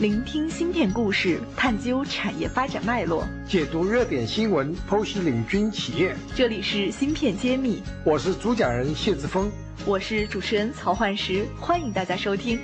聆听芯片故事，探究产业发展脉络，解读热点新闻，剖析领军企业。这里是芯片揭秘，我是主讲人谢志峰，我是主持人曹焕石，欢迎大家收听。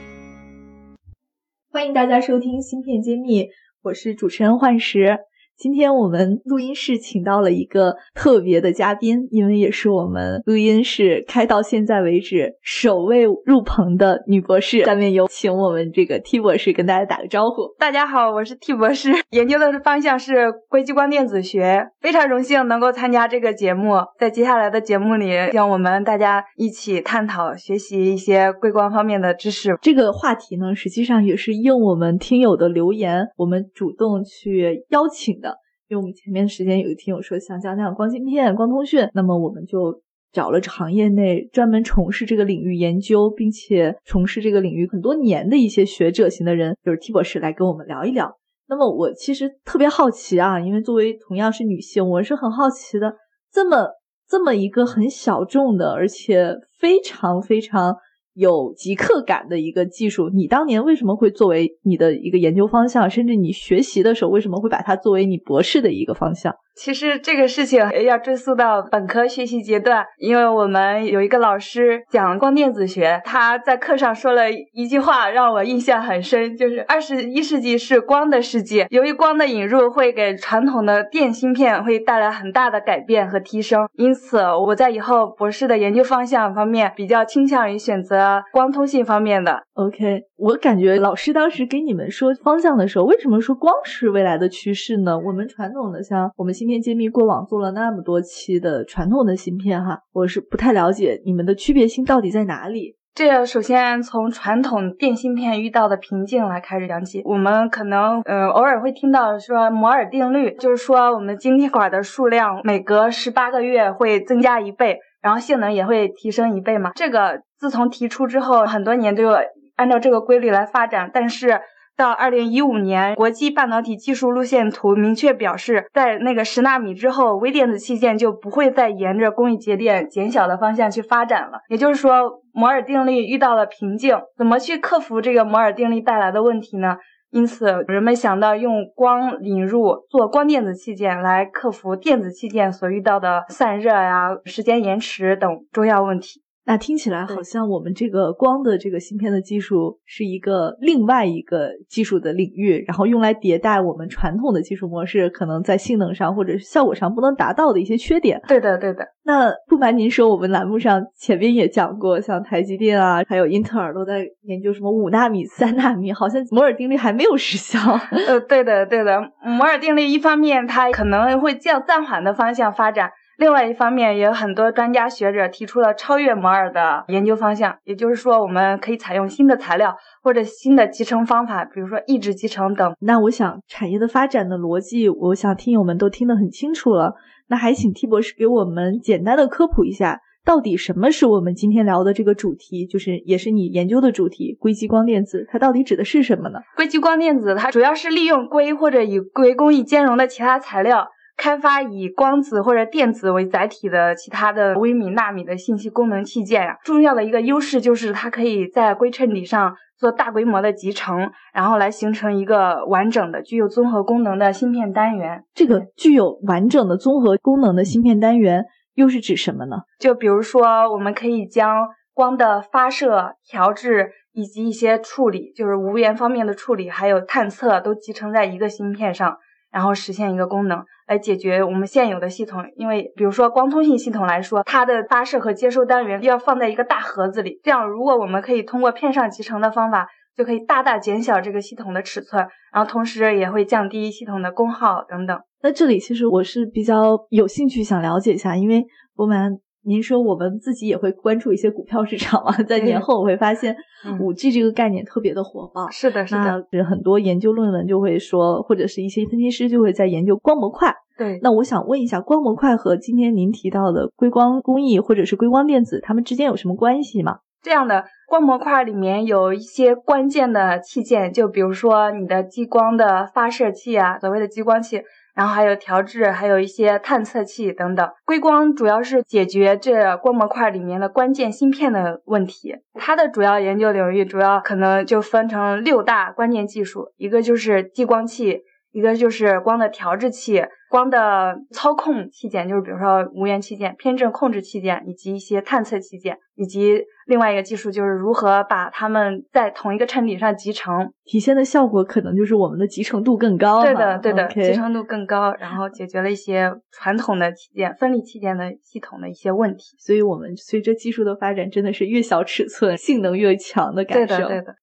欢迎大家收听芯片揭秘，我是主持人焕石。今天我们录音室请到了一个特别的嘉宾，因为也是我们录音室开到现在为止首位入棚的女博士。下面有请我们这个 T 博士跟大家打个招呼。大家好，我是 T 博士，研究的方向是硅激光电子学，非常荣幸能够参加这个节目。在接下来的节目里，让我们大家一起探讨学习一些硅光方面的知识。这个话题呢，实际上也是应我们听友的留言，我们主动去邀请。因为我们前面时间有个听友说想讲讲光芯片、光通讯，那么我们就找了行业内专门从事这个领域研究，并且从事这个领域很多年的一些学者型的人，就是 T 博士来跟我们聊一聊。那么我其实特别好奇啊，因为作为同样是女性，我是很好奇的，这么这么一个很小众的，而且非常非常。有即刻感的一个技术，你当年为什么会作为你的一个研究方向？甚至你学习的时候，为什么会把它作为你博士的一个方向？其实这个事情要追溯到本科学习阶段，因为我们有一个老师讲光电子学，他在课上说了一句话，让我印象很深，就是二十一世纪是光的世纪，由于光的引入会给传统的电芯片会带来很大的改变和提升，因此我在以后博士的研究方向方面比较倾向于选择光通信方面的。OK，我感觉老师当时给你们说方向的时候，为什么说光是未来的趋势呢？我们传统的像我们芯片揭秘过往做了那么多期的传统的芯片哈，我是不太了解你们的区别性到底在哪里。这首先从传统电芯片遇到的瓶颈来开始讲起。我们可能呃偶尔会听到说摩尔定律，就是说我们晶体管的数量每隔十八个月会增加一倍，然后性能也会提升一倍嘛。这个自从提出之后，很多年都有按照这个规律来发展，但是。到二零一五年，国际半导体技术路线图明确表示，在那个十纳米之后，微电子器件就不会再沿着工艺节点减小的方向去发展了。也就是说，摩尔定律遇到了瓶颈，怎么去克服这个摩尔定律带来的问题呢？因此，人们想到用光引入做光电子器件来克服电子器件所遇到的散热呀、时间延迟等重要问题。那听起来好像我们这个光的这个芯片的技术是一个另外一个技术的领域，然后用来迭代我们传统的技术模式，可能在性能上或者是效果上不能达到的一些缺点。对的，对的。那不瞒您说，我们栏目上前面也讲过，像台积电啊，还有英特尔都在研究什么五纳米、三纳米，好像摩尔定律还没有失效。呃，对的，对的。摩尔定律一方面它可能会向暂缓的方向发展。另外一方面，也有很多专家学者提出了超越摩尔的研究方向，也就是说，我们可以采用新的材料或者新的集成方法，比如说抑制集成等。那我想，产业的发展的逻辑，我想听友们都听得很清楚了。那还请 T 博士给我们简单的科普一下，到底什么是我们今天聊的这个主题，就是也是你研究的主题——硅基光电子，它到底指的是什么呢？硅基光电子它主要是利用硅或者与硅工艺兼容的其他材料。开发以光子或者电子为载体的其他的微米、纳米的信息功能器件呀，重要的一个优势就是它可以在硅衬底上做大规模的集成，然后来形成一个完整的、具有综合功能的芯片单元。这个具有完整的综合功能的芯片单元又是指什么呢？就比如说，我们可以将光的发射、调制以及一些处理，就是无源方面的处理，还有探测，都集成在一个芯片上。然后实现一个功能来解决我们现有的系统，因为比如说光通信系统来说，它的发射和接收单元要放在一个大盒子里，这样如果我们可以通过片上集成的方法，就可以大大减小这个系统的尺寸，然后同时也会降低系统的功耗等等。那这里其实我是比较有兴趣想了解一下，因为我们。您说我们自己也会关注一些股票市场嘛？在年后我会发现，五 G 这个概念特别的火爆。是的，是的。是很多研究论文就会说，或者是一些分析师就会在研究光模块。对。那我想问一下，光模块和今天您提到的硅光工艺或者是硅光电子，它们之间有什么关系吗？这样的光模块里面有一些关键的器件，就比如说你的激光的发射器啊，所谓的激光器。然后还有调制，还有一些探测器等等。硅光主要是解决这光模块里面的关键芯片的问题。它的主要研究领域主要可能就分成六大关键技术，一个就是激光器。一个就是光的调制器、光的操控器件，就是比如说无源器件、偏振控制器件，以及一些探测器件，以及另外一个技术就是如何把它们在同一个衬底上集成，体现的效果可能就是我们的集成度更高。对的，对的，集成度更高，然后解决了一些传统的器件、分离器件的系统的一些问题。所以，我们随着技术的发展，真的是越小尺寸性能越强的感受。对的，对的。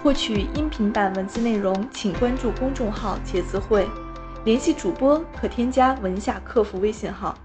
获取音频版文字内容，请关注公众号“茄子会”，联系主播可添加文下客服微信号。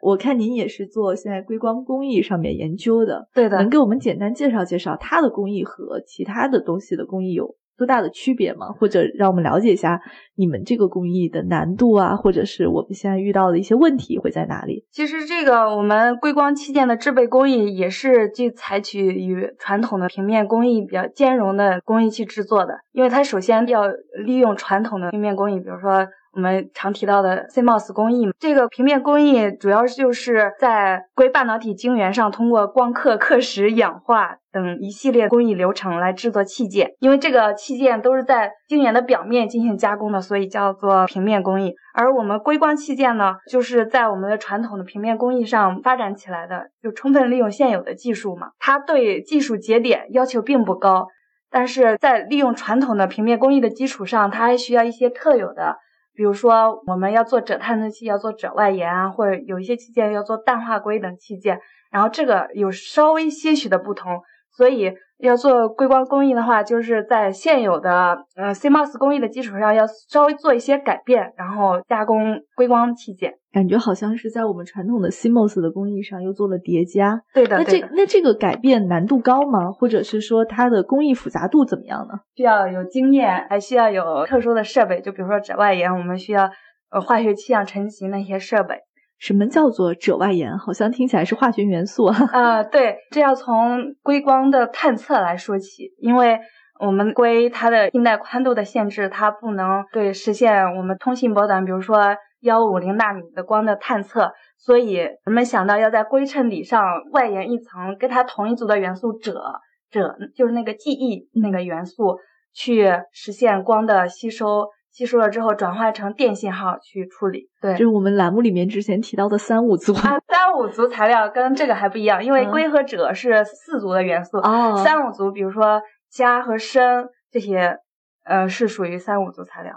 我看您也是做现在硅光工艺上面研究的，对的，能给我们简单介绍介绍它的工艺和其他的东西的工艺有？多大的区别吗？或者让我们了解一下你们这个工艺的难度啊，或者是我们现在遇到的一些问题会在哪里？其实这个我们硅光器件的制备工艺也是去采取与传统的平面工艺比较兼容的工艺去制作的，因为它首先要利用传统的平面工艺，比如说。我们常提到的 CMOS 工艺，这个平面工艺主要就是在硅半导体晶圆上通过光刻、刻蚀、氧化等一系列工艺流程来制作器件。因为这个器件都是在晶圆的表面进行加工的，所以叫做平面工艺。而我们硅光器件呢，就是在我们的传统的平面工艺上发展起来的，就充分利用现有的技术嘛。它对技术节点要求并不高，但是在利用传统的平面工艺的基础上，它还需要一些特有的。比如说，我们要做锗探测器，要做锗外延啊，或者有一些器件要做氮化硅等器件，然后这个有稍微些许的不同，所以。要做硅光工艺的话，就是在现有的呃 CMOS 工艺的基础上，要稍微做一些改变，然后加工硅光器件。感觉好像是在我们传统的 CMOS 的工艺上又做了叠加。对的，那这那这个改变难度高吗？或者是说它的工艺复杂度怎么样呢？需要有经验，还需要有特殊的设备，就比如说紫外延，我们需要呃化学气象成型那些设备。什么叫做锗外延？好像听起来是化学元素啊。啊，对，这要从硅光的探测来说起，因为我们硅它的信带宽度的限制，它不能对实现我们通信波段，比如说幺五零纳米的光的探测，所以人们想到要在硅衬底上外延一层跟它同一组的元素锗，锗就是那个记忆那个元素，去实现光的吸收。吸收了之后，转化成电信号去处理。对，就是我们栏目里面之前提到的三五族啊，三五族材料跟这个还不一样，因为硅和锗是四族的元素，哦，三五族，比如说镓和砷这些，呃，是属于三五族材料。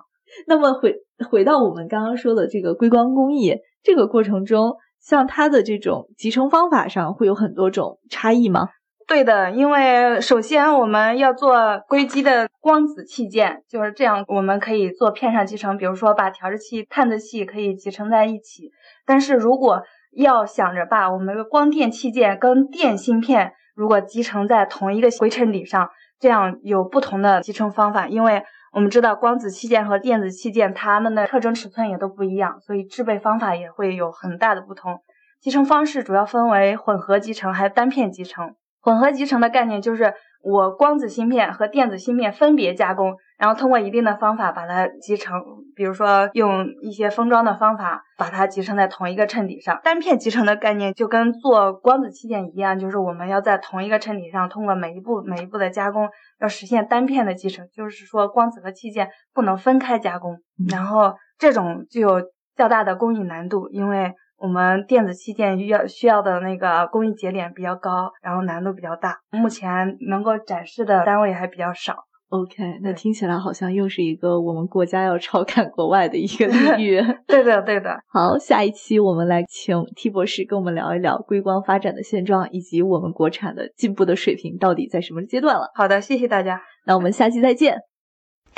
那么回回到我们刚刚说的这个硅光工艺，这个过程中，像它的这种集成方法上会有很多种差异吗？对的，因为首先我们要做硅基的光子器件，就是这样，我们可以做片上集成，比如说把调制器、探测器可以集成在一起。但是如果要想着把我们的光电器件跟电芯片如果集成在同一个硅衬底上，这样有不同的集成方法，因为我们知道光子器件和电子器件它们的特征尺寸也都不一样，所以制备方法也会有很大的不同。集成方式主要分为混合集成还有单片集成。混合集成的概念就是我光子芯片和电子芯片分别加工，然后通过一定的方法把它集成，比如说用一些封装的方法把它集成在同一个衬底上。单片集成的概念就跟做光子器件一样，就是我们要在同一个衬底上通过每一步每一步的加工，要实现单片的集成，就是说光子和器件不能分开加工。然后这种就有较大的工艺难度，因为。我们电子器件要需要的那个工艺节点比较高，然后难度比较大。目前能够展示的单位还比较少。OK，那听起来好像又是一个我们国家要超看国外的一个领域。对的，对的。好，下一期我们来请 T 博士跟我们聊一聊硅光发展的现状，以及我们国产的进步的水平到底在什么阶段了。好的，谢谢大家。那我们下期再见。